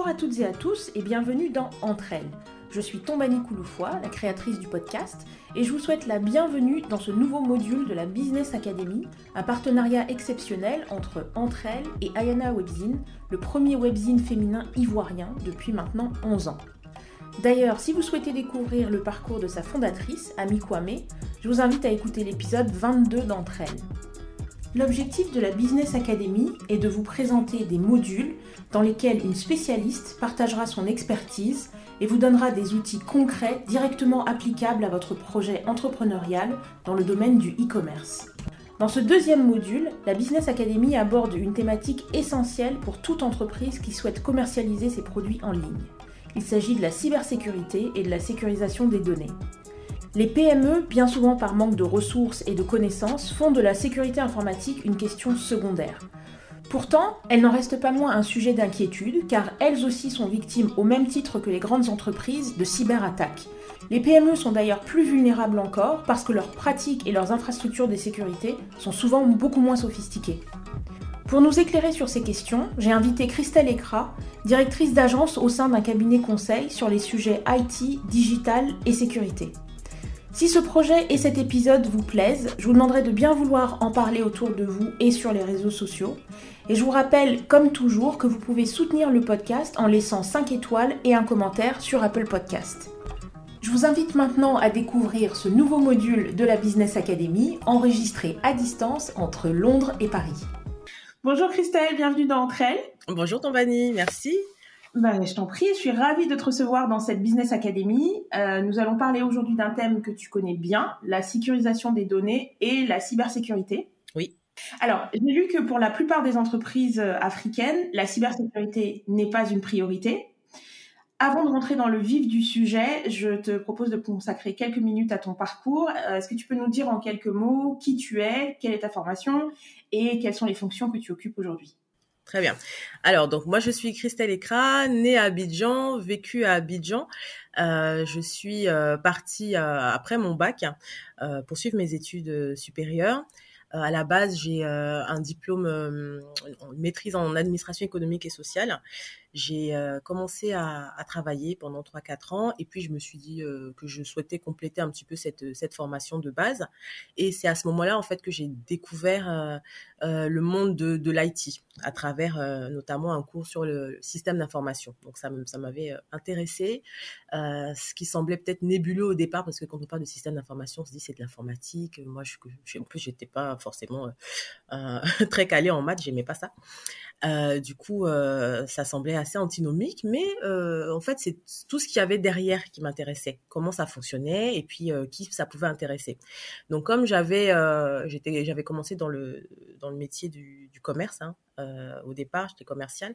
Bonjour à toutes et à tous et bienvenue dans Entre elles. Je suis Tombani Kouloufoua, la créatrice du podcast, et je vous souhaite la bienvenue dans ce nouveau module de la Business Academy, un partenariat exceptionnel entre Entre elles et Ayana Webzine, le premier webzine féminin ivoirien depuis maintenant 11 ans. D'ailleurs, si vous souhaitez découvrir le parcours de sa fondatrice, Ami Kwame, je vous invite à écouter l'épisode 22 d'Entre elles. L'objectif de la Business Academy est de vous présenter des modules dans lesquels une spécialiste partagera son expertise et vous donnera des outils concrets directement applicables à votre projet entrepreneurial dans le domaine du e-commerce. Dans ce deuxième module, la Business Academy aborde une thématique essentielle pour toute entreprise qui souhaite commercialiser ses produits en ligne. Il s'agit de la cybersécurité et de la sécurisation des données. Les PME, bien souvent par manque de ressources et de connaissances, font de la sécurité informatique une question secondaire. Pourtant, elles n'en restent pas moins un sujet d'inquiétude, car elles aussi sont victimes, au même titre que les grandes entreprises, de cyberattaques. Les PME sont d'ailleurs plus vulnérables encore parce que leurs pratiques et leurs infrastructures de sécurité sont souvent beaucoup moins sophistiquées. Pour nous éclairer sur ces questions, j'ai invité Christelle Ekra, directrice d'agence au sein d'un cabinet conseil sur les sujets IT, digital et sécurité. Si ce projet et cet épisode vous plaisent, je vous demanderai de bien vouloir en parler autour de vous et sur les réseaux sociaux. Et je vous rappelle, comme toujours, que vous pouvez soutenir le podcast en laissant 5 étoiles et un commentaire sur Apple Podcast. Je vous invite maintenant à découvrir ce nouveau module de la Business Academy enregistré à distance entre Londres et Paris. Bonjour Christelle, bienvenue dans Entre elles. Bonjour Tombani, merci. Ben, je t'en prie, je suis ravie de te recevoir dans cette Business Academy. Euh, nous allons parler aujourd'hui d'un thème que tu connais bien, la sécurisation des données et la cybersécurité. Oui. Alors, j'ai lu que pour la plupart des entreprises euh, africaines, la cybersécurité n'est pas une priorité. Avant de rentrer dans le vif du sujet, je te propose de consacrer quelques minutes à ton parcours. Euh, est-ce que tu peux nous dire en quelques mots qui tu es, quelle est ta formation et quelles sont les fonctions que tu occupes aujourd'hui? Très bien. Alors, donc moi, je suis Christelle Ekra, née à Abidjan, vécue à Abidjan. Euh, je suis euh, partie euh, après mon bac pour suivre mes études supérieures. à la base, j'ai un diplôme, une maîtrise en administration économique et sociale j'ai euh, commencé à, travailler pendant 3-4 ans et puis je me suis dit euh, que je souhaitais compléter un petit peu cette, cette formation de base. Et c'est à ce moment-là, en fait, que j'ai découvert euh, le monde de, de l'IT à travers notamment un cours sur le système d'information. Donc ça, ça m'avait intéressé, ce qui semblait peut-être nébuleux au départ parce que quand on parle de système d'information, on se dit c'est de l'informatique. Moi, je, je, en plus, j'étais pas forcément très calée en maths, j'aimais pas ça. Euh, du coup, euh, ça semblait assez antinomique, mais euh, en fait, c'est tout ce qu'il y avait derrière qui m'intéressait, comment ça fonctionnait et puis euh, qui ça pouvait intéresser. Donc, comme j'avais, euh, j'avais commencé dans le dans le métier du, commerce hein, au départ, j'étais commerciale,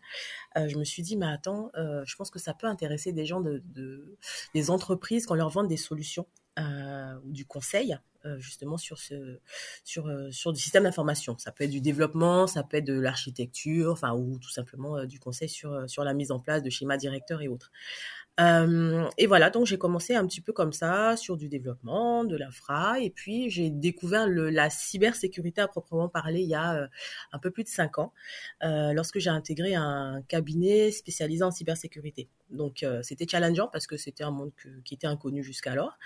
je me suis dit, mais attends, je pense que ça peut intéresser des gens de, de des entreprises quand leur vend des solutions ou du conseil euh, justement sur ce sur euh, sur du système d'information. Ça peut être du développement, ça peut être de l'architecture, enfin ou tout simplement euh, du conseil sur sur la mise en place de schémas directeurs et autres. et voilà, donc j'ai commencé un petit peu comme ça sur du développement, de l'infra, et puis j'ai découvert le, la cybersécurité à proprement parler il y a un peu plus de cinq ans, lorsque j'ai intégré un cabinet spécialisé en cybersécurité. Donc c'était challengeant parce que c'était un monde qui était inconnu jusqu'alors,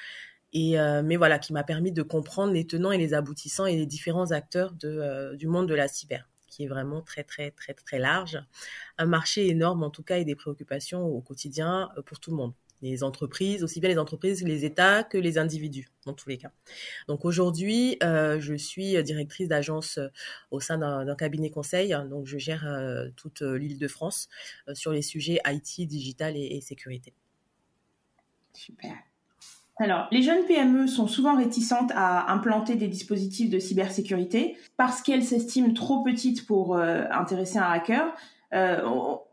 et euh, mais voilà qui m'a permis de comprendre les tenants et les aboutissants et les différents acteurs de, euh, du monde de la cyber qui est vraiment très très très très large. Un marché énorme en tout cas et des préoccupations au quotidien euh, pour tout le monde. Les entreprises aussi bien les entreprises les États que les individus dans tous les cas. Donc aujourd'hui euh, je suis directrice d'agence au sein d'un cabinet conseil. Donc je gère euh, toute l'île de France euh, sur les sujets IT digital et, et sécurité. Super alors, les jeunes PME sont souvent réticentes à implanter des dispositifs de cybersécurité parce qu'elles s'estiment trop petites pour euh, intéresser un hacker. Euh,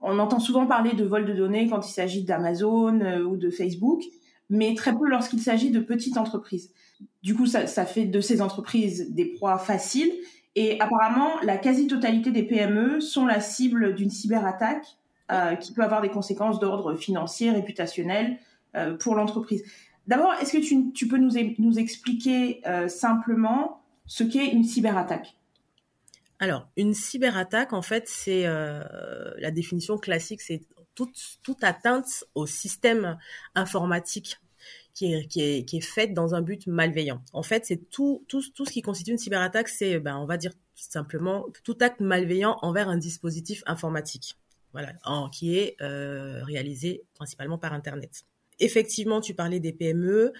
on, entend souvent parler de vol de données quand il s'agit d'Amazon euh, ou de Facebook, mais très peu lorsqu'il s'agit de petites entreprises. Du coup, ça, fait de ces entreprises des proies faciles. Et apparemment, la quasi-totalité des PME sont la cible d'une cyberattaque qui peut avoir des conséquences d'ordre financier, réputationnel pour l'entreprise. D'abord, est-ce que tu, peux nous, expliquer euh, simplement ce qu'est une cyberattaque? Alors, une cyberattaque, en fait, c'est euh, la définition classique, c'est toute, atteinte au système informatique qui est, faite dans un but malveillant. En fait, c'est tout, ce qui constitue une cyberattaque, c'est, ben, on va dire simplement, tout acte malveillant envers un dispositif informatique, voilà, qui est euh, réalisé principalement par Internet. Effectivement, tu parlais des PME.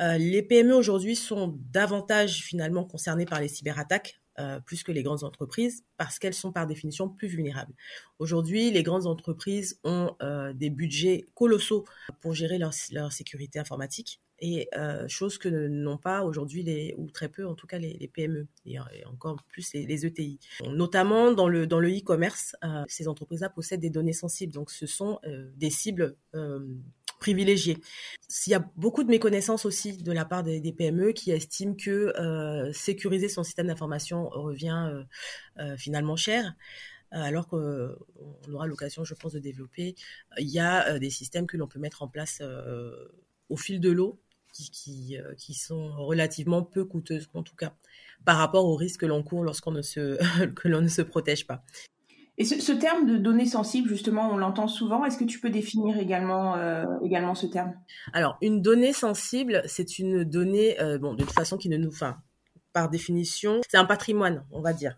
Euh, les PME aujourd'hui sont davantage finalement concernées par les cyberattaques euh, plus que les grandes entreprises parce qu'elles sont par définition plus vulnérables. Aujourd'hui, les grandes entreprises ont euh, des budgets colossaux pour gérer leur, sécurité informatique et euh, chose que n'ont pas aujourd'hui les ou très peu en tout cas les, PME et, encore plus les, ETI. Notamment dans le dans le e-commerce, ces entreprises-là possèdent des données sensibles, donc ce sont des cibles Il y a beaucoup de méconnaissances aussi de la part des, PME qui estiment que euh, sécuriser son système d'information revient euh, euh, finalement cher alors qu'on aura l'occasion, je pense, de développer. Il y a des systèmes que l'on peut mettre en place au fil de l'eau qui, sont relativement peu coûteuses, en tout cas, par rapport aux risques que l'on court lorsqu'on ne ne se protège pas. Et ce, terme de données sensibles, justement, on l'entend souvent. Est-ce que tu peux définir également, euh, également ce terme? Alors, une donnée sensible, c'est une donnée, euh, bon, de toute façon, qui ne nous, enfin, par définition, c'est un patrimoine, on va dire.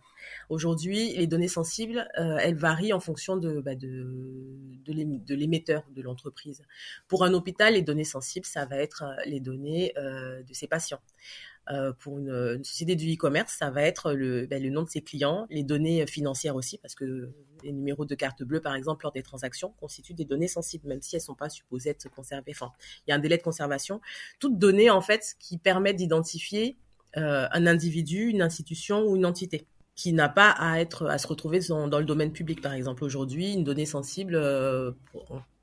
Aujourd'hui, les données sensibles, euh, elles varient en fonction de, bah, de, l'émetteur de l'entreprise. Pour un hôpital, les données sensibles, ça va être euh, les données euh, de ses patients. Pour une, société du e-commerce, ça va être le, ben, le, nom de ses clients, les données financières aussi, parce que les numéros de carte bleue, par exemple, lors des transactions, constituent des données sensibles, même si elles ne sont pas supposées être conservées. Enfin, il y a un délai de conservation. Toutes données, en fait, qui permettent d'identifier un individu, une institution ou une entité qui n'a pas à être à se retrouver dans, le domaine public par exemple. Aujourd'hui une donnée sensible euh,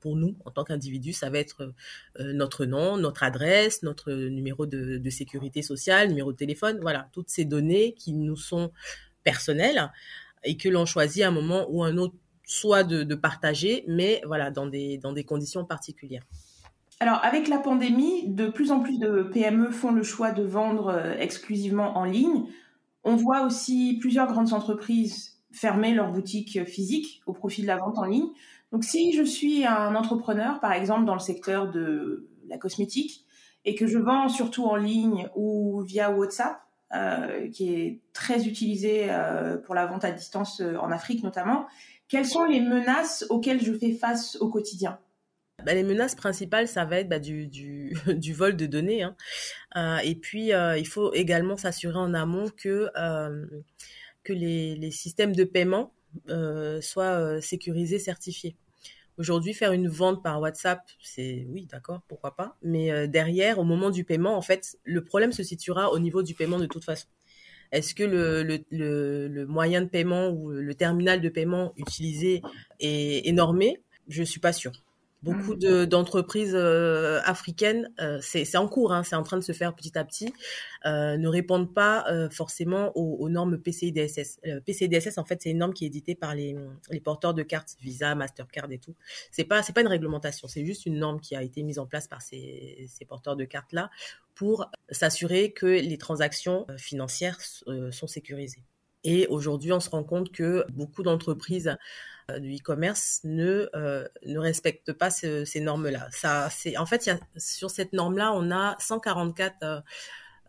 pour, nous en tant qu'individu ça va être euh, notre nom notre adresse notre numéro de, de, sécurité sociale numéro de téléphone voilà. Toutes ces données qui nous sont personnelles et que l'on choisit à un moment ou un autre soit de, de partager mais voilà dans des dans des conditions particulières. Alors, avec la pandémie, de plus en plus de PME font le choix de vendre euh, exclusivement en ligne. On voit aussi plusieurs grandes entreprises fermer leurs boutiques physiques au profit de la vente en ligne. Donc, si je suis un entrepreneur, par exemple, dans le secteur de la cosmétique, et que je vends surtout en ligne ou via WhatsApp, euh, qui est très utilisé euh, pour la vente à distance euh, en Afrique notamment, quelles sont les menaces auxquelles je fais face au quotidien? Bah, les menaces principales, ça va être bah, du, vol de données. Hein. Euh, et puis, euh, il faut également s'assurer en amont que, euh, les, systèmes de paiement soient sécurisés, certifiés. Aujourd'hui, faire une vente par WhatsApp, c'est oui, d'accord, pourquoi pas. Mais derrière, au moment du paiement, en fait, le problème se situera au niveau du paiement de toute façon. Est-ce que le, moyen de paiement ou le terminal de paiement utilisé est, est normé Je suis pas sûre. Beaucoup mmh. d'entreprises euh, africaines, euh, c'est en cours, hein, c'est en train de se faire petit à petit, euh, ne répondent pas forcément aux, aux, normes PCI DSS. PCI DSS, en fait, c'est une norme qui est éditée par les, les porteurs de cartes Visa, Mastercard et tout. C'est pas c'est pas une réglementation, c'est juste une norme qui a été mise en place par ces, ces porteurs de cartes là pour s'assurer que les transactions financières sont sécurisées. Et aujourd'hui, on se rend compte que beaucoup d'entreprises du e-commerce ne euh, respectent pas ce, ces normes-là. Ça, c'est en fait, sur cette norme-là, on a 144 euh,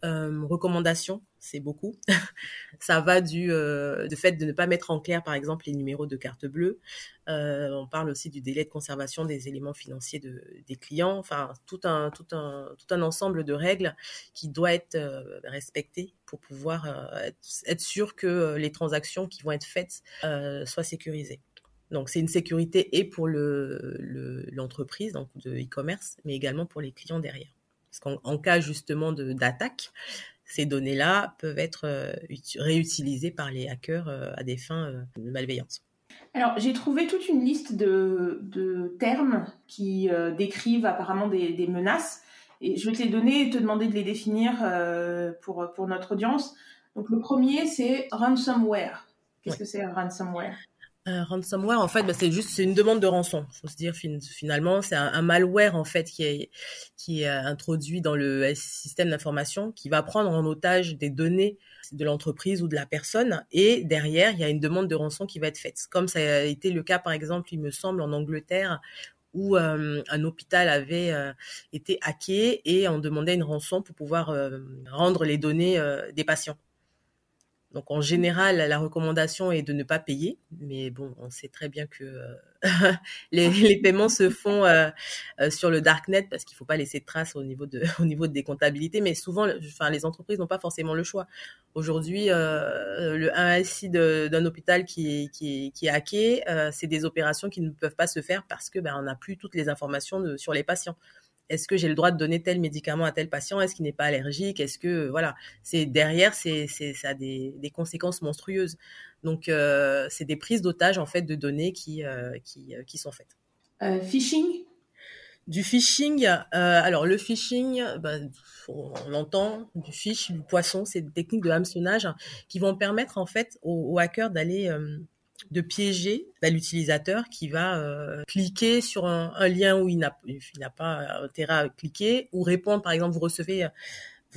euh, recommandations, c'est beaucoup. ça va du euh, fait de ne pas mettre en clair, par exemple, les numéros de carte bleue. Euh, on parle aussi du délai de conservation des éléments financiers de, des clients. Enfin, tout un ensemble de règles qui doit être euh, respecté pour pouvoir euh, être, sûr que les transactions qui vont être faites soient sécurisées. Donc c'est une sécurité et pour le l'entreprise le, de e-commerce, mais également pour les clients derrière. Parce qu'en cas justement d'attaque, ces données-là peuvent être euh, réutilisées par les hackers euh, à des fins euh, malveillantes. Alors, j'ai trouvé toute une liste de, de termes qui euh, décrivent apparemment des, des, menaces. Et je vais te les donner et te demander de les définir pour, pour notre audience. Donc, le premier, c'est ransomware. Qu'est-ce ouais. que c'est un ransomware? Euh, ransomware, en fait, bah, c'est juste c'est une demande de rançon. Faut se dire finalement, c'est un, malware en fait qui est est introduit dans le système d'information qui va prendre en otage des données de l'entreprise ou de la personne et derrière il y a une demande de rançon qui va être faite. Comme ça a été le cas par exemple, il me semble en Angleterre où euh, un hôpital avait euh, été hacké et on demandait une rançon pour pouvoir rendre les données des patients. Donc en général, la recommandation est de ne pas payer, mais bon, on sait très bien que euh, les, paiements se font euh, euh, sur le darknet parce qu'il ne faut pas laisser de traces au niveau de au niveau des comptabilités. Mais souvent, enfin, les entreprises n'ont pas forcément le choix. Aujourd'hui, le 1SI d'un hôpital qui est, qui qui est hacké, c'est des opérations qui ne peuvent pas se faire parce que ben, on n'a plus toutes les informations sur les patients est-ce que j'ai le droit de donner tel médicament à tel patient? Est-ce qu'il n'est pas allergique? Est-ce que voilà, c'est derrière, c'est ça a des, des, conséquences monstrueuses. Donc euh, c'est des prises d'otages en fait de données qui euh, qui, euh, qui, sont faites. phishing? Du phishing, alors le phishing, ben, on entend du fish, du poisson, c'est des techniques de hameçonnage qui vont permettre en fait aux hackers d'aller de piéger bah, l'utilisateur qui va euh, cliquer sur un, lien où il n'a pas intérêt à cliquer ou répondre par exemple vous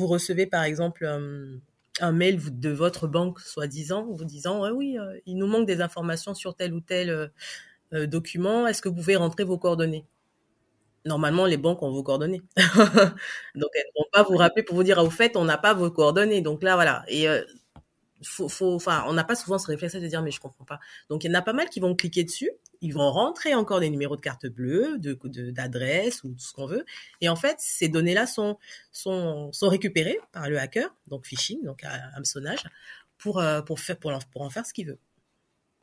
recevez par exemple euh, un mail de votre banque soi-disant vous disant ouais, oui euh, il nous manque des informations sur tel ou tel document. Est-ce que vous pouvez rentrer vos coordonnées? Normalement les banques ont vos coordonnées. Donc elles ne vont pas vous rappeler pour vous dire ah, au fait on n'a pas vos coordonnées donc là voilà faut, enfin, on n'a pas souvent ce réflexe de dire mais je comprends pas. Donc il y en a pas mal qui vont cliquer dessus, ils vont rentrer encore des numéros de carte bleue, de d'adresse ou tout ce qu'on veut, et en fait ces données-là sont sont sont récupérées par le hacker, donc phishing, donc hameçonnage, pour euh, pour faire pour en faire ce qu'il veut.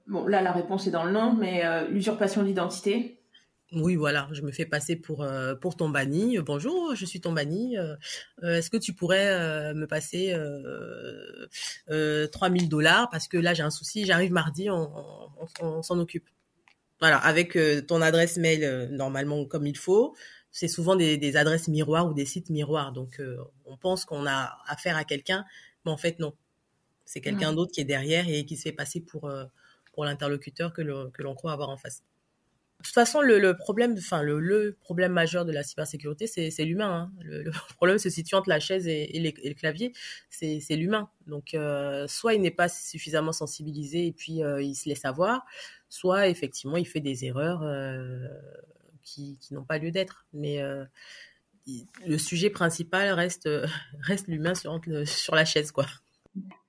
Bon là la réponse est dans le nom, mais euh, l'usurpation d'identité. Oui, voilà, je me fais passer pour euh, pour ton banni. Bonjour, je suis ton banni. Euh, euh, est-ce que tu pourrais me passer euh, 3000 dollars? Parce que là j'ai un souci, j'arrive mardi, on, s'en occupe. Voilà, avec ton adresse mail normalement comme il faut. C'est souvent des, des, adresses miroirs ou des sites miroirs. Donc on pense qu'on a affaire à quelqu'un, mais en fait non. C'est quelqu'un d'autre qui est derrière et qui se fait passer pour pour l'interlocuteur que l'on croit avoir en face. De toute façon, le, problème, enfin le, problème majeur de la cybersécurité, c'est l'humain. Hein. Le, problème se situe entre la chaise et, le clavier, c'est l'humain. Donc, euh, soit il n'est pas suffisamment sensibilisé et puis euh, il se laisse avoir, soit effectivement il fait des erreurs euh, qui, n'ont pas lieu d'être. Mais le sujet principal reste, l'humain sur, sur la chaise, quoi.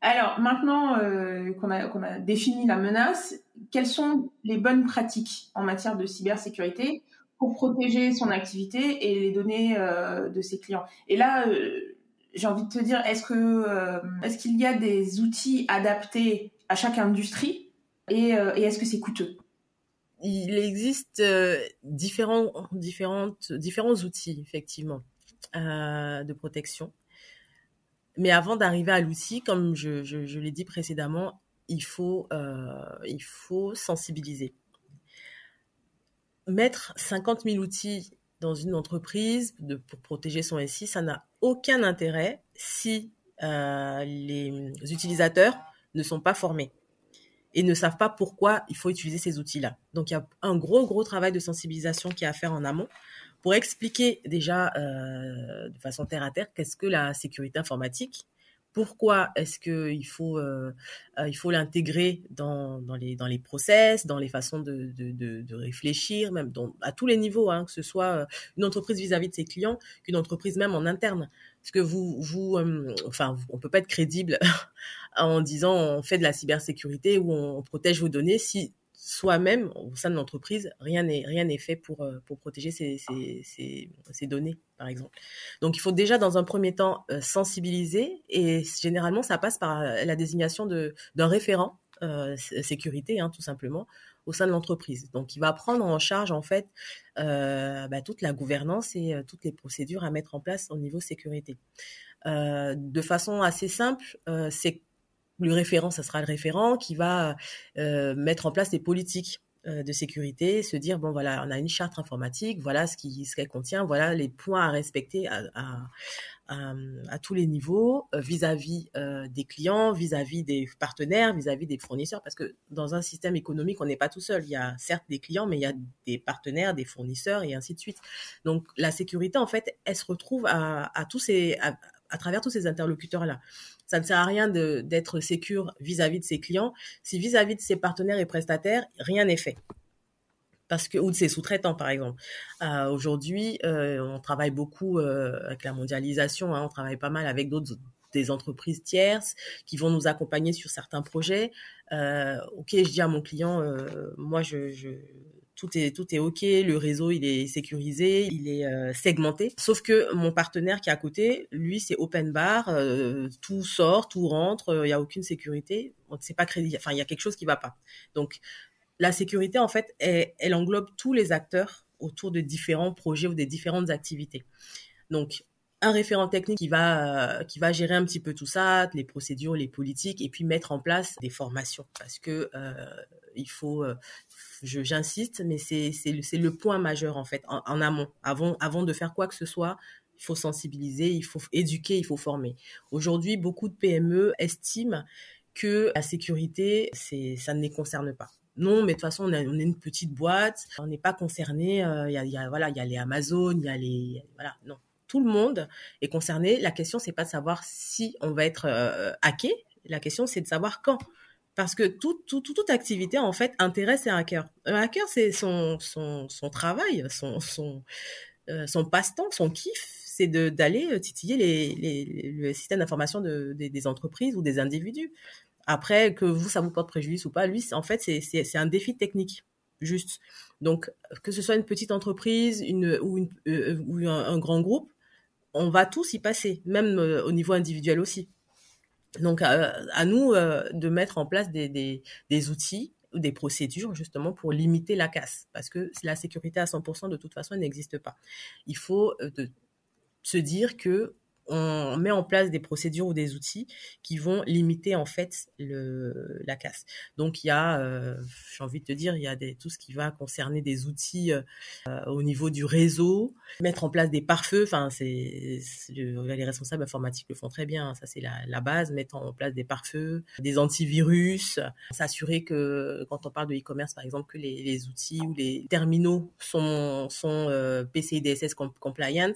Alors maintenant euh, qu'on a, défini la menace, quelles sont les bonnes pratiques en matière de cybersécurité pour protéger son activité et les données euh, de ses clients? Et là, euh, j'ai envie de te dire, est-ce qu'il y a des outils adaptés à chaque industrie et, est-ce que c'est coûteux? Il existe différents outils effectivement de protection. Mais avant d'arriver à l'outil, comme je, l'ai dit précédemment, il faut, euh, sensibiliser. Mettre 50 000 outils dans une entreprise pour protéger son SI, ça n'a aucun intérêt si euh, les utilisateurs ne sont pas formés et ne savent pas pourquoi il faut utiliser ces outils-là. Donc il y a un gros, gros travail de sensibilisation qui est à faire en amont pour expliquer déjà euh, de façon terre à terre qu'est-ce que la sécurité informatique, pourquoi est-ce qu'il faut euh, euh, il l'intégrer dans, dans, les dans les process, dans les façons de, de, de, réfléchir, même à tous les niveaux, hein, que ce soit une entreprise vis-à-vis de ses clients, qu'une entreprise même en interne. Parce que vous vous enfin on peut pas être crédible en disant on fait de la cybersécurité ou on protège vos données si soi-même, au sein de l'entreprise, rien n'est rien n'est fait pour euh, pour protéger ces, données, par exemple. Donc, il faut déjà dans un premier temps euh, sensibiliser et généralement ça passe par euh, la désignation de d'un référent sécurité, hein, tout simplement, au sein de l'entreprise. Donc, il va prendre en charge en fait bah, toute la gouvernance et toutes les procédures à mettre en place au niveau sécurité. de façon assez simple, c'est le référent, ça sera le référent qui va euh, mettre en place des politiques euh, de sécurité, se dire bon voilà, on a une charte informatique, voilà ce qui ce qu'elle contient, voilà les points à respecter, à, à, tous les niveaux, vis-à-vis des clients, vis-à-vis des partenaires, vis-à-vis des fournisseurs, parce que dans un système économique, on n'est pas tout seul. Il y a certes des clients, mais il y a des partenaires, des fournisseurs et ainsi de suite. Donc la sécurité, en fait, elle se retrouve à, tous ces, à, travers tous ces interlocuteurs-là. Ça ne sert à rien d'être sécure vis-à-vis de ses clients si vis-à-vis -vis de ses partenaires et prestataires, rien n'est fait parce que ou de ses sous-traitants par exemple. Euh, Aujourd'hui, euh, on travaille beaucoup euh, avec la mondialisation, hein, on travaille pas mal avec d'autres des entreprises tierces qui vont nous accompagner sur certains projets. Ok, je dis à mon client, moi je tout est tout est ok, le réseau il est sécurisé, il est euh, segmenté. Sauf que mon partenaire qui est à côté, lui c'est open bar, euh, tout sort, tout rentre, il y a aucune sécurité, c'est pas crédible. Enfin il y a quelque chose qui va pas. Donc la sécurité, en fait, elle, englobe tous les acteurs autour de différents projets ou des différentes activités. Donc, un référent technique qui va qui va gérer un petit peu tout ça, les procédures, les politiques, et puis mettre en place des formations parce que euh, il faut, euh, j'insiste, mais c'est le point majeur en fait en, amont, avant avant de faire quoi que ce soit. Il faut sensibiliser, il faut éduquer, il faut former. Aujourd'hui, beaucoup de PME estiment que la sécurité, ça ne les concerne pas non, mais de toute façon, on, est une petite boîte, on n'est pas concerné. Euh, il y, a, voilà, il y a les Amazon, il y a les, voilà, non, tout le monde est concerné. La question, c'est pas de savoir si on va être euh, hacké. La question, c'est de savoir quand. Parce que tout, toute activité, en fait, intéresse un hacker. Un hacker, c'est son, son, son, travail, son, son, euh, son passe-temps, son kiff, c'est d'aller titiller les, les, le système d'information de, des entreprises ou des individus. Après, que vous, ça vous porte préjudice ou pas, lui, en fait, c'est un défi technique, juste. Donc, que ce soit une petite entreprise ou, euh, ou un, grand groupe, on va tous y passer, même euh, au niveau individuel aussi. Donc, à, nous euh, de mettre en place des, outils ou des procédures justement pour limiter la casse, parce que la sécurité à 100% de toute façon n'existe pas. Il faut se dire que on met en place des procédures ou des outils qui vont limiter en fait le, la casse. Donc il y a, euh, j'ai envie de te dire, il y a des, tout ce qui va concerner des outils euh, au niveau du réseau, mettre en place des pare-feux. Enfin, c'est, les responsables informatiques le font très bien. Ça c'est la, la, base, mettre en place des pare-feux, des antivirus, s'assurer que quand on parle de e-commerce par exemple que les, les, outils ou les terminaux sont sont euh, PCI DSS compliant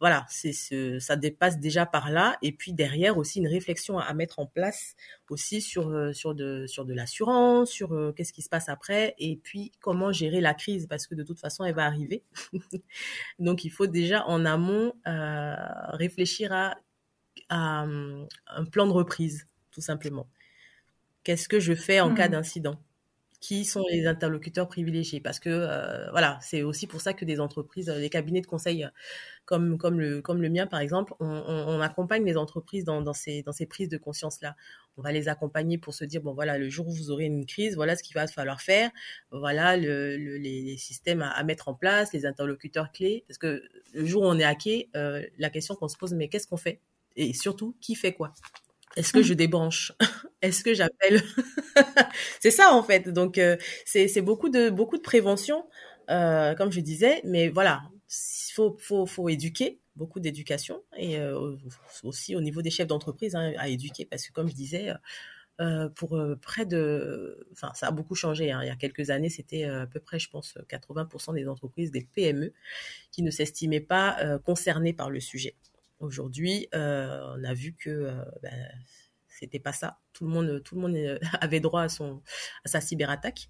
voilà, c'est ce, ça dépasse déjà par là. Et puis derrière aussi une réflexion à, mettre en place aussi sur euh, sur de sur de l'assurance, sur euh, qu'est-ce qui se passe après, et puis comment gérer la crise parce que de toute façon elle va arriver. Donc il faut déjà en amont euh, réfléchir à, à un plan de reprise tout simplement. Qu'est-ce que je fais en cas mmh. d'incident? Qui sont les interlocuteurs privilégiés. Parce que euh, voilà c'est aussi pour ça que des entreprises des cabinets de conseil comme comme le comme le mien par exemple on, accompagne les entreprises dans, ces dans ces prises de conscience là on va les accompagner pour se dire bon voilà le jour où vous aurez une crise voilà ce qu'il va falloir faire voilà le, les, systèmes à, mettre en place les interlocuteurs clés. Parce que le jour où on est hacké euh, la question qu'on se pose mais qu'est-ce qu'on fait? Et surtout qui fait quoi? Est-ce que je débranche? Est-ce que j'appelle? C'est ça en fait. Donc euh, c'est beaucoup de beaucoup de prévention, euh, comme je disais. Mais voilà, il faut, faut, faut éduquer, beaucoup d'éducation et euh, aussi au niveau des chefs d'entreprise hein, à éduquer parce que comme je disais. Euh, pour euh, près de, enfin ça a beaucoup changé. Hein. Il y a quelques années, c'était à peu près, je pense, 80% des entreprises, des PME, qui ne s'estimaient pas concernées par le sujet. Aujourd'hui, euh, on a vu que euh, ben, c'était pas ça. Tout le monde, tout le monde euh, avait droit à son, à sa cyberattaque.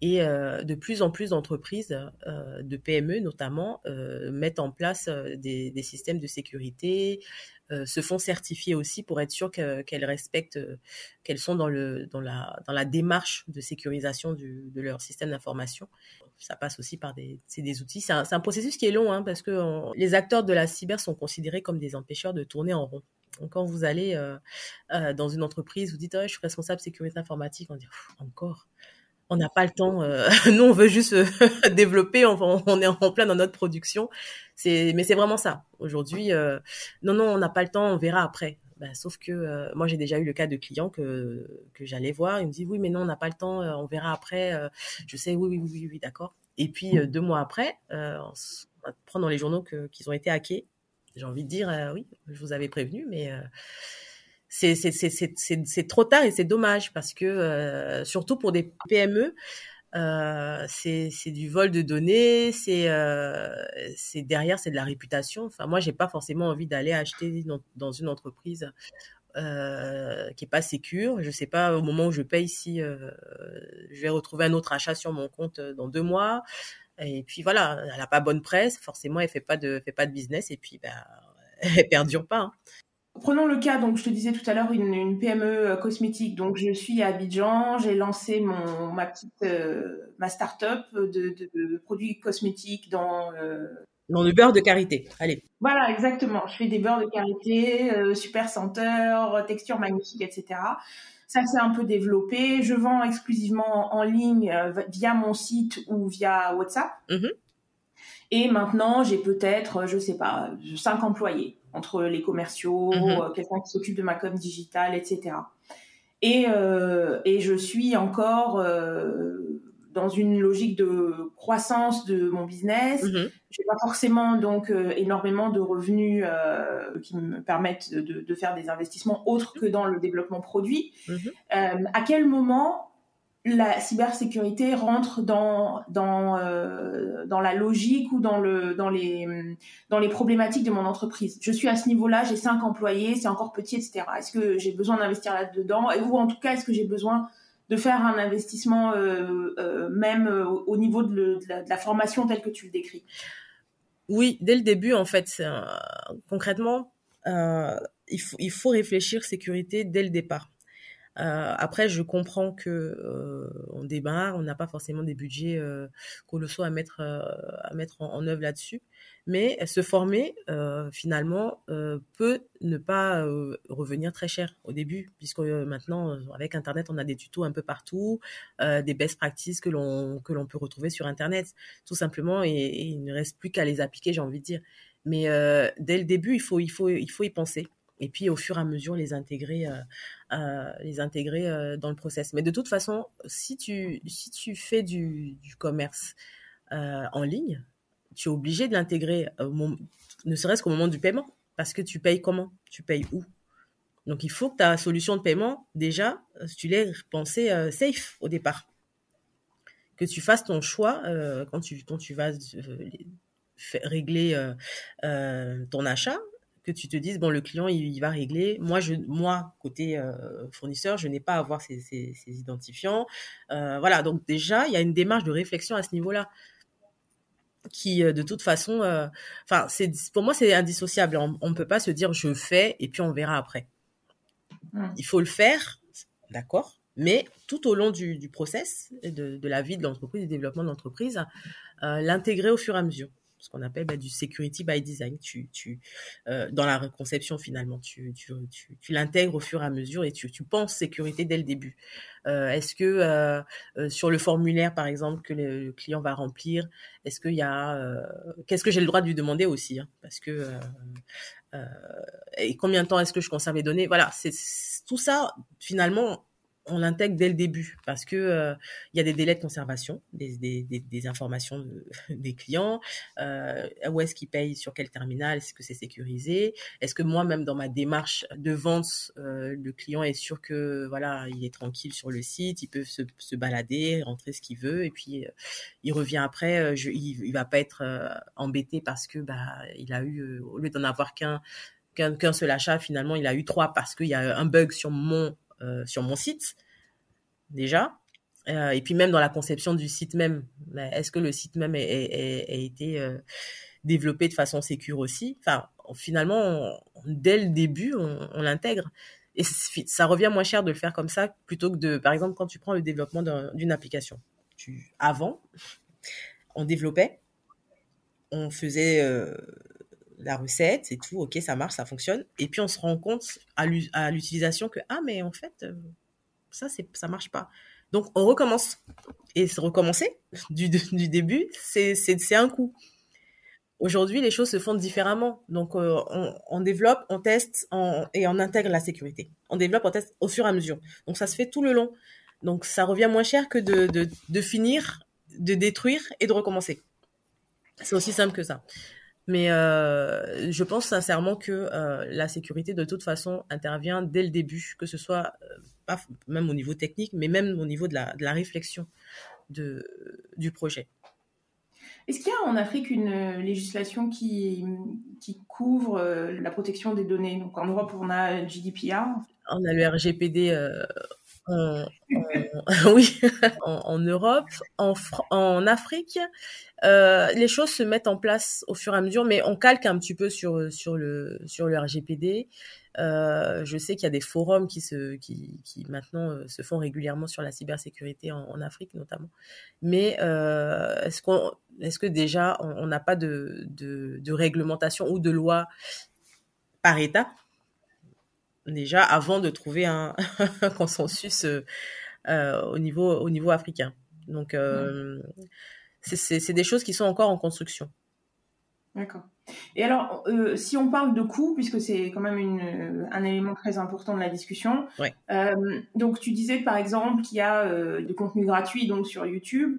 Et euh, de plus en plus d'entreprises, de PME notamment, mettent en place des, systèmes de sécurité, se font certifier aussi pour être sûr qu'elles respectent, qu'elles sont dans, le, dans, la, dans la démarche de sécurisation de leur système d'information ça passe aussi par des, des outils. C'est un, processus qui est long hein, parce que les acteurs de la cyber sont considérés comme des empêcheurs de tourner en rond. Donc, quand vous allez euh, euh, dans une entreprise, vous dites oh, je suis responsable sécurité informatique, on dit encore. On n'a pas le temps. Euh, nous, on veut juste euh, développer. On, on, est en plein dans notre production. Mais c'est vraiment ça. Aujourd'hui, euh, non, non, on n'a pas le temps. On verra après. Ben, sauf que euh, moi, j'ai déjà eu le cas de clients que, que j'allais voir. Ils me disent, oui, mais non, on n'a pas le temps, euh, on verra après. Euh, je sais, oui, oui, oui, oui, d'accord. Et puis, deux mois après, on prend dans les journaux qu'ils ont été hackés. J'ai envie de dire, oui, je vous avais prévenu, mais c'est trop tard et c'est dommage parce que surtout pour des PME, euh, c'est du vol de données, c'est euh, derrière c'est de la réputation. Enfin moi j'ai pas forcément envie d'aller acheter dans, dans, une entreprise euh, qui est pas sécure. Je sais pas au moment où je paye si euh, je vais retrouver un autre achat sur mon compte euh, dans deux mois. Et puis voilà, elle a pas bonne presse, forcément elle fait pas de fait pas de business et puis ben elle perdure pas. Prenons le cas, donc je te disais tout à l'heure, une, PME euh, cosmétique. Donc je suis à Abidjan, j'ai lancé mon ma petite euh, ma start-up de, de, produits cosmétiques dans euh, dans le beurre de karité. Allez. Voilà, exactement. Je fais des beurres de karité, super senteur, texture magnifique, etc. Ça s'est un peu développé. Je vends exclusivement en ligne via mon site ou via WhatsApp. Mm-hmm. Et maintenant, j'ai peut-être, je sais pas, cinq employés entre les commerciaux, mhm. euh, quelqu'un qui s'occupe de ma com digitale, etc. Et, euh, et je suis encore euh, dans une logique de croissance de mon business. Mhm. Je n'ai pas forcément donc énormément de revenus qui me permettent de, de, faire des investissements autres que dans le développement produit. Mhm. à quel moment la cybersécurité rentre dans dans euh, la logique ou dans les problématiques de mon entreprise. Je suis à ce niveau-là, j'ai cinq employés, c'est encore petit, etc. Est-ce que j'ai besoin d'investir là-dedans? Ou en tout cas est-ce que j'ai besoin de faire un investissement euh, euh, même au niveau de, la, formation telle que tu le décris? Oui, dès le début en fait, concrètement, il faut il faut réfléchir sécurité dès le départ. Euh, après, je comprends que euh, on démarre, on n'a pas forcément des budgets euh, colossaux à mettre euh, à mettre en, œuvre là-dessus, mais se former finalement peut ne pas revenir très cher au début, puisque maintenant avec Internet, on a des tutos un peu partout, des best practices que l'on que l'on peut retrouver sur Internet, tout simplement, et, et il ne reste plus qu'à les appliquer, j'ai envie de dire. Mais dès le début, il faut il faut il faut y penser et puis au fur et à mesure les intégrer, euh, euh, les intégrer euh, dans le process. Mais de toute façon, si tu, si tu fais du, commerce en ligne, tu es obligé de l'intégrer, ne serait-ce qu'au moment du paiement, parce que tu payes comment? Tu payes où? Donc il faut que ta solution de paiement, déjà, tu l'aies pensée safe au départ. Que tu fasses ton choix quand, tu, quand tu vas régler ton achat, que tu te dises bon le client il, va régler. Moi je moi côté euh, fournisseur je n'ai pas à avoir ces, ces, identifiants. Euh, voilà. Donc déjà il y a une démarche de réflexion à ce niveau là qui euh, de toute façon enfin c'est pour moi c'est indissociable. On ne peut pas se dire je fais et puis on verra après. Mmh. il faut le faire d'accord mais tout au long du, du process de, de, la vie de l'entreprise du développement de l'entreprise l'intégrer au fur et à mesure ce qu'on appelle bah, du security by design. Tu, tu, euh, dans la conception finalement, tu, tu, tu, l'intègres au fur et à mesure et tu, tu penses sécurité dès le début. Euh, est-ce que euh, sur le formulaire par exemple que le, client va remplir, est-ce qu'il y a, qu'est-ce que j'ai le droit de lui demander aussi, hein, parce que et combien de temps est-ce que je conserve les données? Voilà, c'est tout ça finalement on l'intègre dès le début parce que euh, il y a des délais de conservation des, des, des, informations des clients euh, où est-ce qu'ils payent sur quel terminal est-ce que c'est sécurisé est-ce que moi même dans ma démarche de vente euh, le client est sûr que voilà il est tranquille sur le site il peut se, se balader rentrer ce qu'il veut et puis euh, il revient après euh, je, il, il va pas être embêté parce que bah il a eu au lieu d'en avoir qu'un qu'un seul achat finalement il a eu trois parce qu'il y a un bug sur mon sur mon site déjà. Euh, et puis même dans la conception du site même, est-ce que le site même a, été euh, développé de façon sécure aussi? Enfin, finalement, dès le début, on, l'intègre. Et ça revient moins cher de le faire comme ça plutôt que de, par exemple, quand tu prends le développement d'une application. Tu, avant, on développait, on faisait la recette et tout, ok, ça marche, ça fonctionne. Et puis on se rend compte à l'utilisation que, ah, mais en fait, euh, ça, c'est, ça marche pas. Donc on recommence. Et recommencer du, début, c'est, c'est, un coup. Aujourd'hui, les choses se font différemment. Donc euh, on, développe, on teste et on intègre la sécurité. On développe, on teste au fur et à mesure. Donc ça se fait tout le long. Donc ça revient moins cher que de finir, de détruire et de recommencer. C'est aussi simple que ça. Mais euh, je pense sincèrement que euh, la sécurité, de toute façon, intervient dès le début, que ce soit euh, pas même au niveau technique, mais même au niveau de la, de la réflexion de, du projet. Est-ce qu'il y a en Afrique une législation qui, qui couvre la protection des données? Donc en Europe, on a GDPR. On a le RGPD en, oui, en, Europe, en, Afrique, euh, les choses se mettent en place au fur et à mesure, mais on calque un petit peu sur le RGPD. Euh, je sais qu'il y a des forums qui maintenant euh, se font régulièrement sur la cybersécurité en, Afrique notamment. Mais euh, est-ce que déjà on n'a pas de, réglementation ou de loi par État déjà avant de trouver un, consensus euh, euh, au niveau au niveau africain. Donc euh, c'est des choses qui sont encore en construction. D'accord. Et alors, si on parle de coûts, puisque c'est quand même une, un élément très important de la discussion, ouais. donc tu disais par exemple qu'il y a du contenu gratuit donc sur YouTube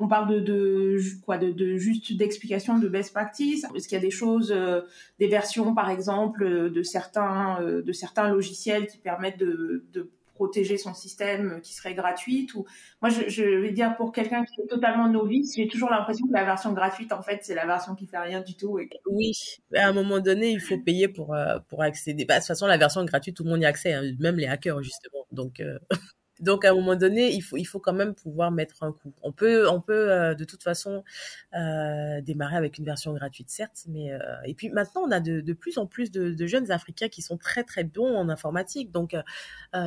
on parle de, quoi de, juste d'explication de best practice. Est-ce qu'il y a des choses, euh, des versions par exemple euh, de certains euh, de certains logiciels qui permettent de, de protéger son système qui serait gratuite ou moi je, je vais dire pour quelqu'un qui est totalement novice j'ai toujours l'impression que la version gratuite en fait c'est la version qui fait rien du tout oui. À un moment donné il faut payer pour pour accéder. Bah, de toute façon la version gratuite tout le monde y a accès hein, même les hackers justement. Donc Donc à un moment donné, il faut il faut quand même pouvoir mettre un coup. On peut on peut euh, de toute façon euh, démarrer avec une version gratuite certes, mais euh, et puis maintenant on a de, de plus en plus de, de, jeunes Africains qui sont très très bons en informatique. Donc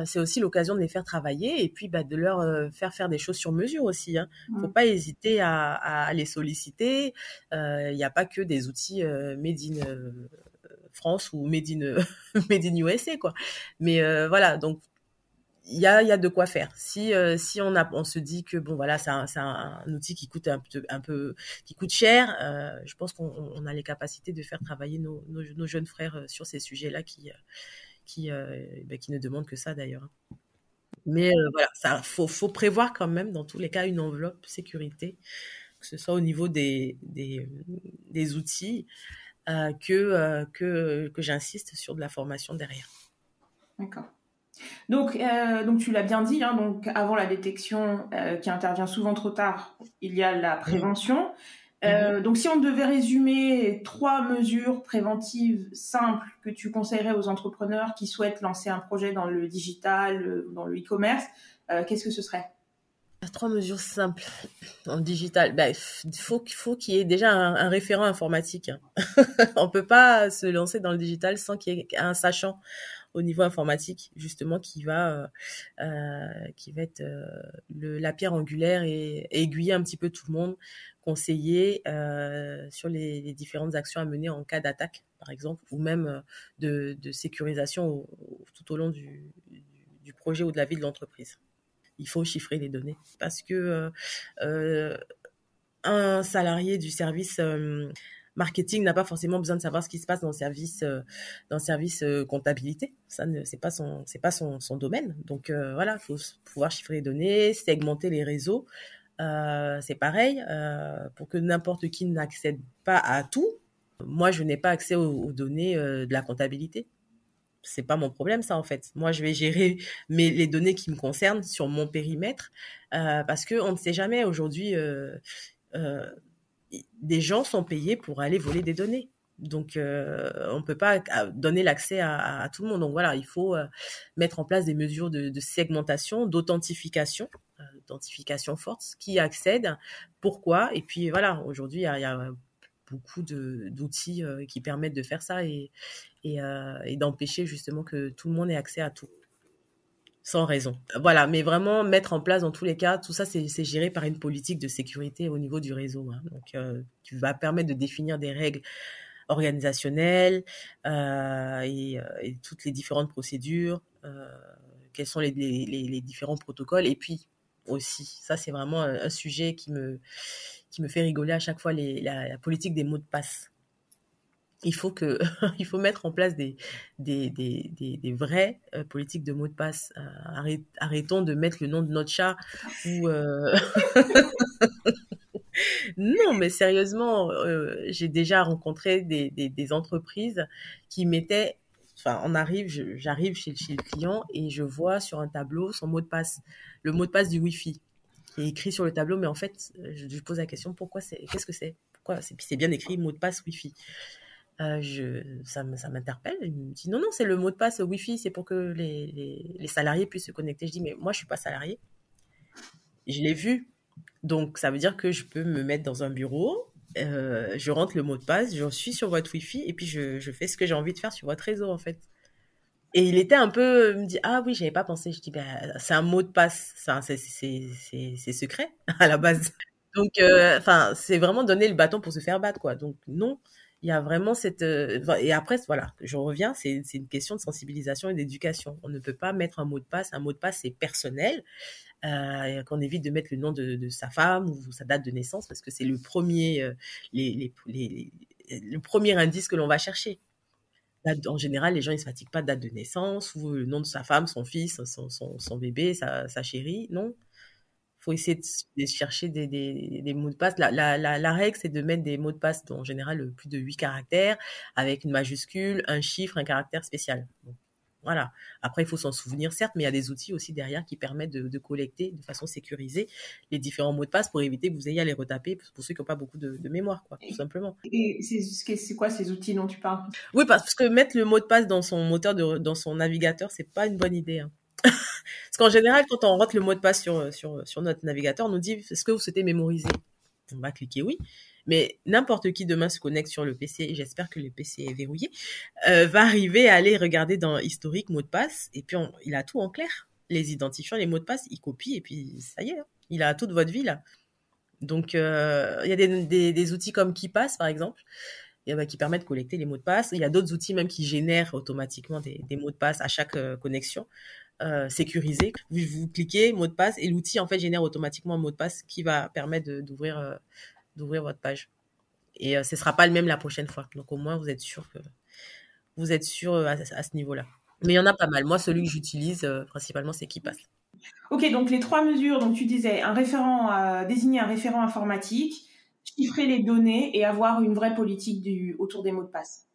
c'est aussi l'occasion de les faire travailler et puis bah, de leur faire faire des choses sur mesure aussi. Hein. Faut pas hésiter à, à, les solliciter. Il n'y a pas que des outils made in France ou made in made in USA quoi. Mais voilà donc il y a, de quoi faire. Si, euh, on, se dit que bon voilà, c'est un, outil qui coûte un peu, cher, euh, je pense qu'on on a les capacités de faire travailler nos, jeunes frères euh, sur ces sujets-là qui, qui, ben, qui ne demandent que ça d'ailleurs. Mais voilà, faut, prévoir quand même dans tous les cas une enveloppe sécurité, que ce soit au niveau des, outils, que, que j'insiste sur de la formation derrière. D'accord. Donc, euh, donc tu l'as bien dit, hein, donc avant la détection euh, qui intervient souvent trop tard, il y a la prévention. Euh, mhm. donc, si on devait résumer trois mesures préventives simples que tu conseillerais aux entrepreneurs qui souhaitent lancer un projet dans le digital, dans le e-commerce, qu'est-ce que ce serait? Trois mesures simples en digital. Bah, il faut, faut qu'il y ait déjà un, un référent informatique. Hein. on peut pas se lancer dans le digital sans qu'il y ait un sachant au niveau informatique justement qui va euh, euh, qui va être euh, le, la pierre angulaire et, aiguiller un petit peu tout le monde, conseiller sur les, différentes actions à mener en cas d'attaque par exemple ou même de, sécurisation tout au long du, projet ou de la vie de l'entreprise. Il faut chiffrer les données parce que un salarié du service marketing n'a pas forcément besoin de savoir ce qui se passe dans le service euh, dans service euh, comptabilité. Ça ne c'est pas son c'est pas son, son domaine. Donc euh, voilà, faut pouvoir chiffrer les données, segmenter les réseaux. C'est pareil pour que n'importe qui n'accède pas à tout. Moi, je n'ai pas accès aux, aux données de la comptabilité. C'est pas mon problème ça en fait. Moi, je vais gérer mes les données qui me concernent sur mon périmètre parce que on ne sait jamais aujourd'hui des gens sont payés pour aller voler des données. Donc, euh, on ne peut pas donner l'accès à, tout le monde. Donc voilà, il faut euh, mettre en place des mesures de, segmentation, d'authentification, euh, d'authentification forte, qui accède, pourquoi. Et puis voilà, aujourd'hui, il y a, beaucoup d'outils euh, qui permettent de faire ça euh, et d'empêcher justement que tout le monde ait accès à tout sans raison. Voilà, mais vraiment mettre en place dans tous les cas, tout ça c'est géré par une politique de sécurité au niveau du réseau. Hein. Donc, euh, tu vas permettre de définir des règles organisationnelles euh, et, euh, et, toutes les différentes procédures, euh, quels sont les, différents protocoles, et puis aussi, ça c'est vraiment un, sujet qui me qui me fait rigoler à chaque fois la politique des mots de passe il faut mettre en place des vraies euh, politiques de mots de passe. Euh, arrêtons de mettre le nom de notre chat euh... Non, mais sérieusement, j'ai déjà rencontré des, entreprises qui mettaient, enfin, on arrive, j'arrive chez, le client et je vois sur un tableau son mot de passe, le mot de passe du Wi-Fi qui est écrit sur le tableau, mais en fait, je, je pose la question, pourquoi c'est, qu'est-ce que c'est? Pourquoi? C'est, c'est bien écrit mot de passe Wi-Fi. Euh, je, ça, m'interpelle. Il me dit non, non, c'est le mot de passe Wi-Fi, c'est pour que les, les, salariés puissent se connecter. Je dis, mais moi, je suis pas salarié. Je l'ai vu. Donc, ça veut dire que je peux me mettre dans un bureau, euh, je rentre le mot de passe, je suis sur votre Wi-Fi et puis je, je fais ce que j'ai envie de faire sur votre réseau, en fait. Et il était un peu, il me dit, ah oui, j'avais pas pensé. Je dis, ben, c'est un mot de passe, c'est secret à la base. Donc, euh, c'est vraiment donner le bâton pour se faire battre, quoi. Donc, non, il y a vraiment cette euh, et après voilà je reviens c'est une question de sensibilisation et d'éducation. On ne peut pas mettre un mot de passe. Un mot de passe c'est personnel euh, qu'on évite de mettre le nom de, sa femme ou sa date de naissance parce que c'est le premier euh, le premier indice que l'on va chercher. En général, les gens, ils se fatiguent pas de date de naissance ou le nom de sa femme, son fils, son, bébé, sa, chérie. Non faut essayer de, chercher des, des, des, mots de passe. La, la, la, règle, c'est de mettre des mots de passe, en général, plus de 8 caractères, avec une majuscule, un chiffre, un caractère spécial. voilà. Après, il faut s'en souvenir, certes, mais il y a des outils aussi derrière qui permettent de, de, collecter de façon sécurisée les différents mots de passe pour éviter que vous ayez à les retaper pour ceux qui n'ont pas beaucoup de, de, mémoire, quoi, tout simplement. Et c'est quoi ces outils dont tu parles? Oui, parce que mettre le mot de passe dans son moteur, de, dans son navigateur, c'est pas une bonne idée. Hein. Parce qu'en général, quand on rentre le mot de passe sur, sur, sur notre navigateur, on nous dit est-ce que vous souhaitez mémoriser? On va cliquer oui. Mais n'importe qui demain se connecte sur le PC, et j'espère que le PC est verrouillé, euh, va arriver à aller regarder dans historique mot de passe, et puis il a tout en clair. Les identifiants, les mots de passe, il copie, et puis ça y est, hein. il a toute votre vie là. Donc, euh, il y a des, outils comme KeePass, par exemple, bah, qui permettent de collecter les mots de passe. Il y a d'autres outils même qui génèrent automatiquement des, mots de passe à chaque euh, connexion. Euh, sécurisé. Vous, vous, cliquez mot de passe et l'outil en fait génère automatiquement un mot de passe qui va permettre d'ouvrir euh, d'ouvrir votre page. Et euh, ce sera pas le même la prochaine fois. Donc au moins vous êtes sûr que vous êtes sûr à, ce niveau-là. Mais il y en a pas mal. Moi celui que j'utilise principalement c'est qui passe. Ok donc les trois mesures donc tu disais un référent désigner un référent informatique, chiffrer les données et avoir une vraie politique du, autour des mots de passe.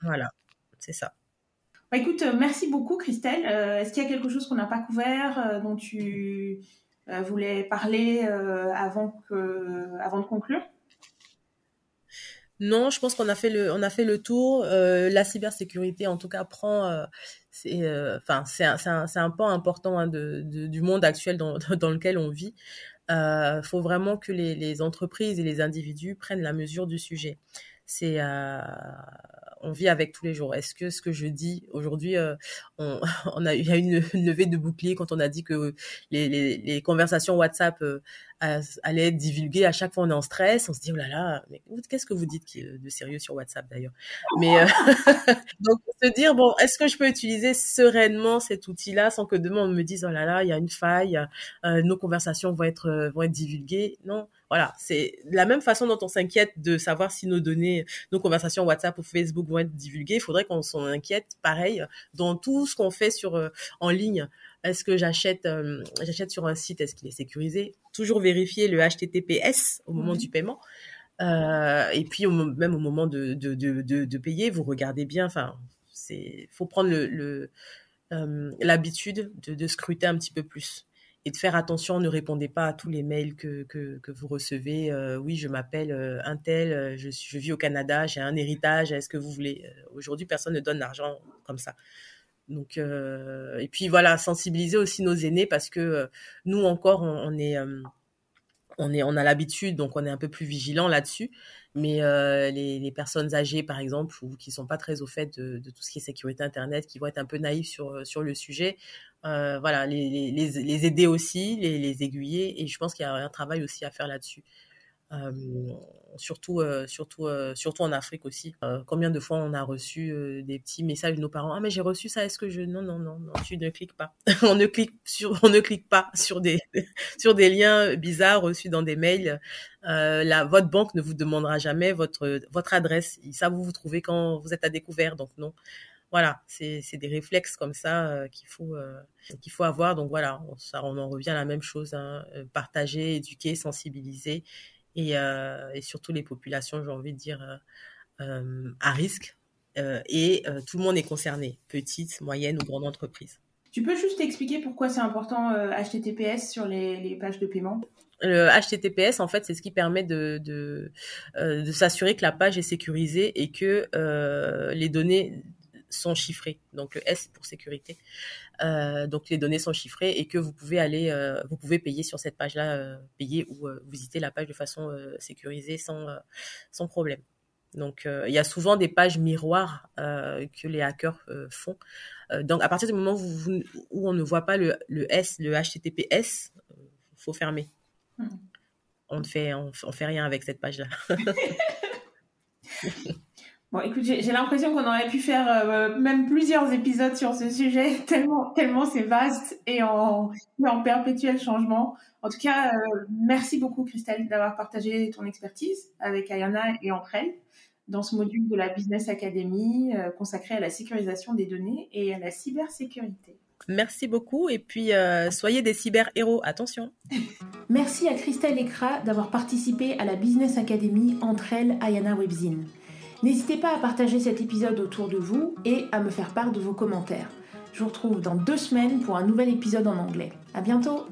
Voilà c'est ça. Bah, écoute, euh, merci beaucoup Christelle. Euh, est-ce qu'il y a quelque chose qu'on n'a pas couvert, euh, dont tu voulais parler avant, que, avant de conclure? Non, je pense qu'on a fait le, a fait le tour. la cybersécurité, en tout cas, prend, c'est, enfin, c'est un, un, un, pan important hein, de, du monde actuel dans, dans lequel on vit. Il faut vraiment que les, les, entreprises et les individus prennent la mesure du sujet. C'est on vit avec tous les jours. Est-ce que ce que je dis aujourd'hui, euh, on, a, il y a une, une, levée de bouclier quand on a dit que les conversations WhatsApp euh, allaient être divulguées. À chaque fois, on est en stress. On se dit, oh là là, mais qu'est-ce que vous dites de sérieux sur WhatsApp d'ailleurs? Mais euh, donc, se dire, bon, est-ce que je peux utiliser sereinement cet outil-là sans que demain on me dise, oh là là, il y a une faille, euh, nos conversations vont être, vont être divulguées? Non voilà, c'est la même façon dont on s'inquiète de savoir si nos données, nos conversations WhatsApp ou Facebook vont être divulguées. Il faudrait qu'on s'en inquiète, pareil, dans tout ce qu'on fait sur euh, en ligne. Est-ce que j'achète, euh, j'achète sur un site, est-ce qu'il est sécurisé? Toujours vérifier le HTTPS au moment du paiement. Euh, et puis même au moment de, de, de, de, payer, vous regardez bien. Enfin, c'est, faut prendre le, le l'habitude de, de scruter un petit peu plus et de faire attention, ne répondez pas à tous les mails que, que, que vous recevez. Euh, oui, je m'appelle euh, un tel, euh, je, je vis au Canada, j'ai un héritage, est-ce que vous voulez Aujourd'hui, personne ne donne l'argent comme ça. Donc, et puis voilà, sensibiliser aussi nos aînés parce que nous encore, on, est, on est, on a l'habitude, donc on est un peu plus vigilant là-dessus. Mais euh, les, personnes âgées, par exemple, ou qui sont pas très au fait de, tout ce qui est sécurité Internet, qui vont être un peu naïfs sur, sur le sujet, euh, voilà, les, les, aider aussi, les aiguiller. Et je pense qu'il y a un travail aussi à faire là-dessus. Euh, surtout, euh, surtout, euh, surtout en Afrique aussi. combien de fois on a reçu des petits messages de nos parents Ah mais j'ai reçu ça. Est-ce que je Non non non non. Tu ne cliques pas. on ne clique sur, on ne clique pas sur des sur des liens bizarres reçus dans des mails. la votre banque ne vous demandera jamais votre votre adresse. Ça vous vous trouvez quand vous êtes à découvert. Donc non voilà, c'est des réflexes comme ça euh, qu'il faut euh, qu'il faut avoir. Donc voilà, on, ça, on en revient à la même chose hein, euh, partager, éduquer, sensibiliser et, et surtout les populations, j'ai envie de dire, à risque. et tout le monde est concerné, petites, moyennes ou grandes entreprises. Tu peux juste expliquer pourquoi c'est important HTTPS sur les, pages de paiement? Le HTTPS, en fait, c'est ce qui permet de, de, de s'assurer que la page est sécurisée et que les données sont chiffrées. Donc le S pour sécurité. Euh, donc les données sont chiffrées et que vous pouvez aller, euh, vous pouvez payer sur cette page-là, euh, payer ou visiter la page de façon sécurisée sans sans problème. Donc il y a souvent des pages miroirs que les hackers font. donc à partir du moment où, où, on ne voit pas le, le S, le HTTPS, faut fermer. Hmm. On ne fait on, on fait rien avec cette page-là. Bon, écoute, j'ai l'impression qu'on aurait pu faire euh, même plusieurs épisodes sur ce sujet, tellement, tellement c'est vaste et en, en perpétuel changement. En tout cas, euh, merci beaucoup, Christelle, d'avoir partagé ton expertise avec Ayana et entre elles dans ce module de la Business Academy euh, consacré à la sécurisation des données et à la cybersécurité. Merci beaucoup et puis soyez des cyber-héros, attention. Merci à Christelle Ekra d'avoir participé à la Business Academy entre elles, Ayana Webzine. N'hésitez pas à partager cet épisode autour de vous et à me faire part de vos commentaires. Je vous retrouve dans deux semaines pour un nouvel épisode en anglais. À bientôt!